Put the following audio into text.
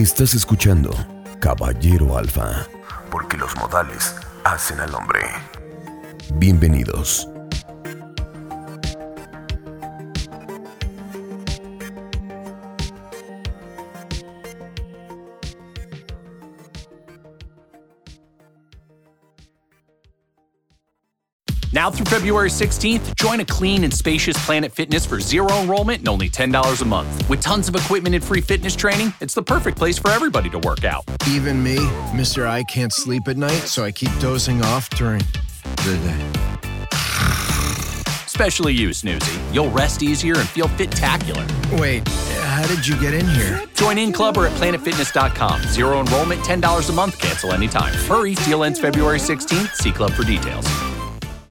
Estás escuchando Caballero Alfa, porque los modales hacen al hombre. Bienvenidos. Now through February 16th, join a clean and spacious Planet Fitness for zero enrollment and only $10 a month. With tons of equipment and free fitness training, it's the perfect place for everybody to work out. Even me, Mr. I can't sleep at night, so I keep dozing off during the day. Especially you, Snoozy. You'll rest easier and feel fit-tacular. Wait, how did you get in here? Join in club or at planetfitness.com. Zero enrollment, $10 a month, cancel anytime. Hurry, deal ends February 16th. See club for details.